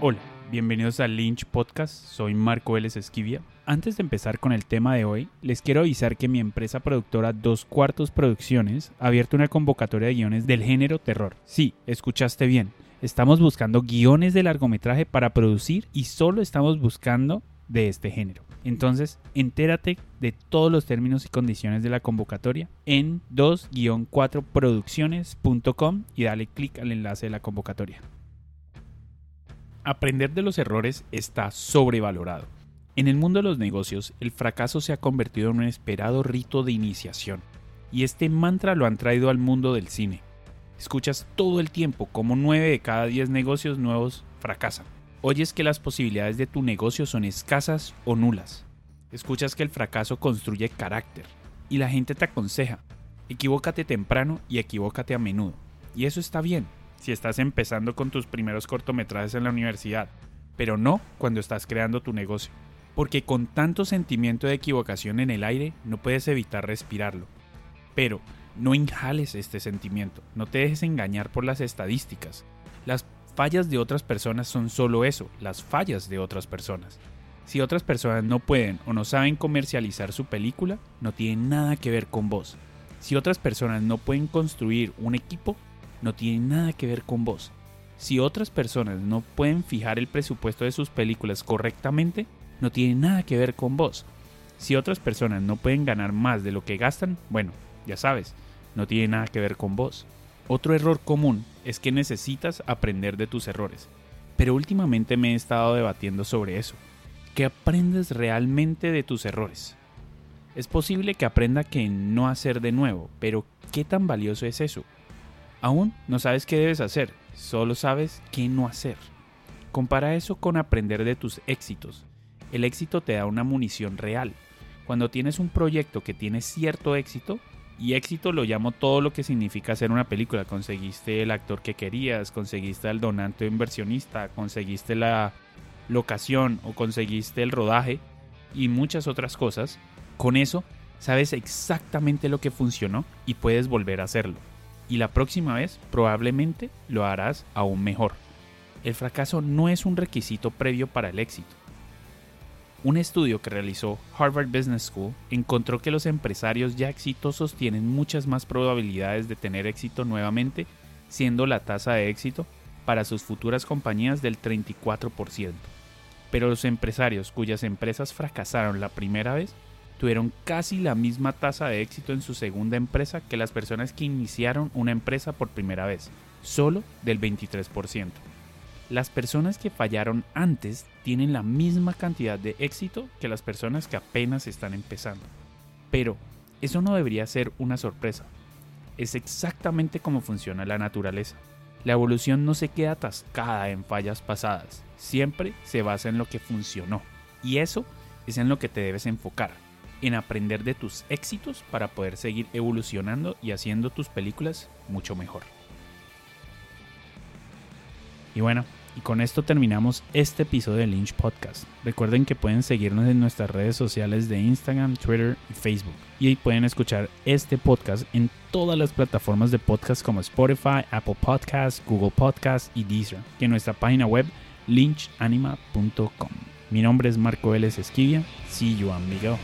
Hola, bienvenidos al Lynch Podcast, soy Marco Vélez Esquivia. Antes de empezar con el tema de hoy, les quiero avisar que mi empresa productora Dos Cuartos Producciones ha abierto una convocatoria de guiones del género terror. Sí, escuchaste bien. Estamos buscando guiones de largometraje para producir y solo estamos buscando de este género. Entonces, entérate de todos los términos y condiciones de la convocatoria en 2-4producciones.com y dale clic al enlace de la convocatoria. Aprender de los errores está sobrevalorado. En el mundo de los negocios, el fracaso se ha convertido en un esperado rito de iniciación, y este mantra lo han traído al mundo del cine. Escuchas todo el tiempo cómo 9 de cada 10 negocios nuevos fracasan. Oyes que las posibilidades de tu negocio son escasas o nulas. Escuchas que el fracaso construye carácter, y la gente te aconseja, equivócate temprano y equivócate a menudo. Y eso está bien, si estás empezando con tus primeros cortometrajes en la universidad, pero no cuando estás creando tu negocio. Porque con tanto sentimiento de equivocación en el aire no puedes evitar respirarlo. Pero no inhales este sentimiento, no te dejes engañar por las estadísticas. Las fallas de otras personas son solo eso, las fallas de otras personas. Si otras personas no pueden o no saben comercializar su película, no tiene nada que ver con vos. Si otras personas no pueden construir un equipo, no tiene nada que ver con vos. Si otras personas no pueden fijar el presupuesto de sus películas correctamente, no tiene nada que ver con vos. Si otras personas no pueden ganar más de lo que gastan, bueno, ya sabes, no tiene nada que ver con vos. Otro error común es que necesitas aprender de tus errores. Pero últimamente me he estado debatiendo sobre eso. ¿Qué aprendes realmente de tus errores? Es posible que aprenda que no hacer de nuevo, pero ¿qué tan valioso es eso? Aún no sabes qué debes hacer, solo sabes qué no hacer. Compara eso con aprender de tus éxitos. El éxito te da una munición real. Cuando tienes un proyecto que tiene cierto éxito, y éxito lo llamo todo lo que significa hacer una película. Conseguiste el actor que querías, conseguiste el donante inversionista, conseguiste la locación o conseguiste el rodaje y muchas otras cosas. Con eso sabes exactamente lo que funcionó y puedes volver a hacerlo y la próxima vez probablemente lo harás aún mejor. El fracaso no es un requisito previo para el éxito. Un estudio que realizó Harvard Business School encontró que los empresarios ya exitosos tienen muchas más probabilidades de tener éxito nuevamente, siendo la tasa de éxito para sus futuras compañías del 34%. Pero los empresarios cuyas empresas fracasaron la primera vez tuvieron casi la misma tasa de éxito en su segunda empresa que las personas que iniciaron una empresa por primera vez, solo del 23%. Las personas que fallaron antes tienen la misma cantidad de éxito que las personas que apenas están empezando. Pero eso no debería ser una sorpresa. Es exactamente como funciona la naturaleza. La evolución no se queda atascada en fallas pasadas, siempre se basa en lo que funcionó. Y eso es en lo que te debes enfocar en aprender de tus éxitos para poder seguir evolucionando y haciendo tus películas mucho mejor. Y bueno, y con esto terminamos este episodio de Lynch Podcast. Recuerden que pueden seguirnos en nuestras redes sociales de Instagram, Twitter y Facebook. Y ahí pueden escuchar este podcast en todas las plataformas de podcast como Spotify, Apple Podcasts, Google Podcasts y Deezer. Y en nuestra página web lynchanima.com. Mi nombre es Marco Vélez Esquivia. See you amigo.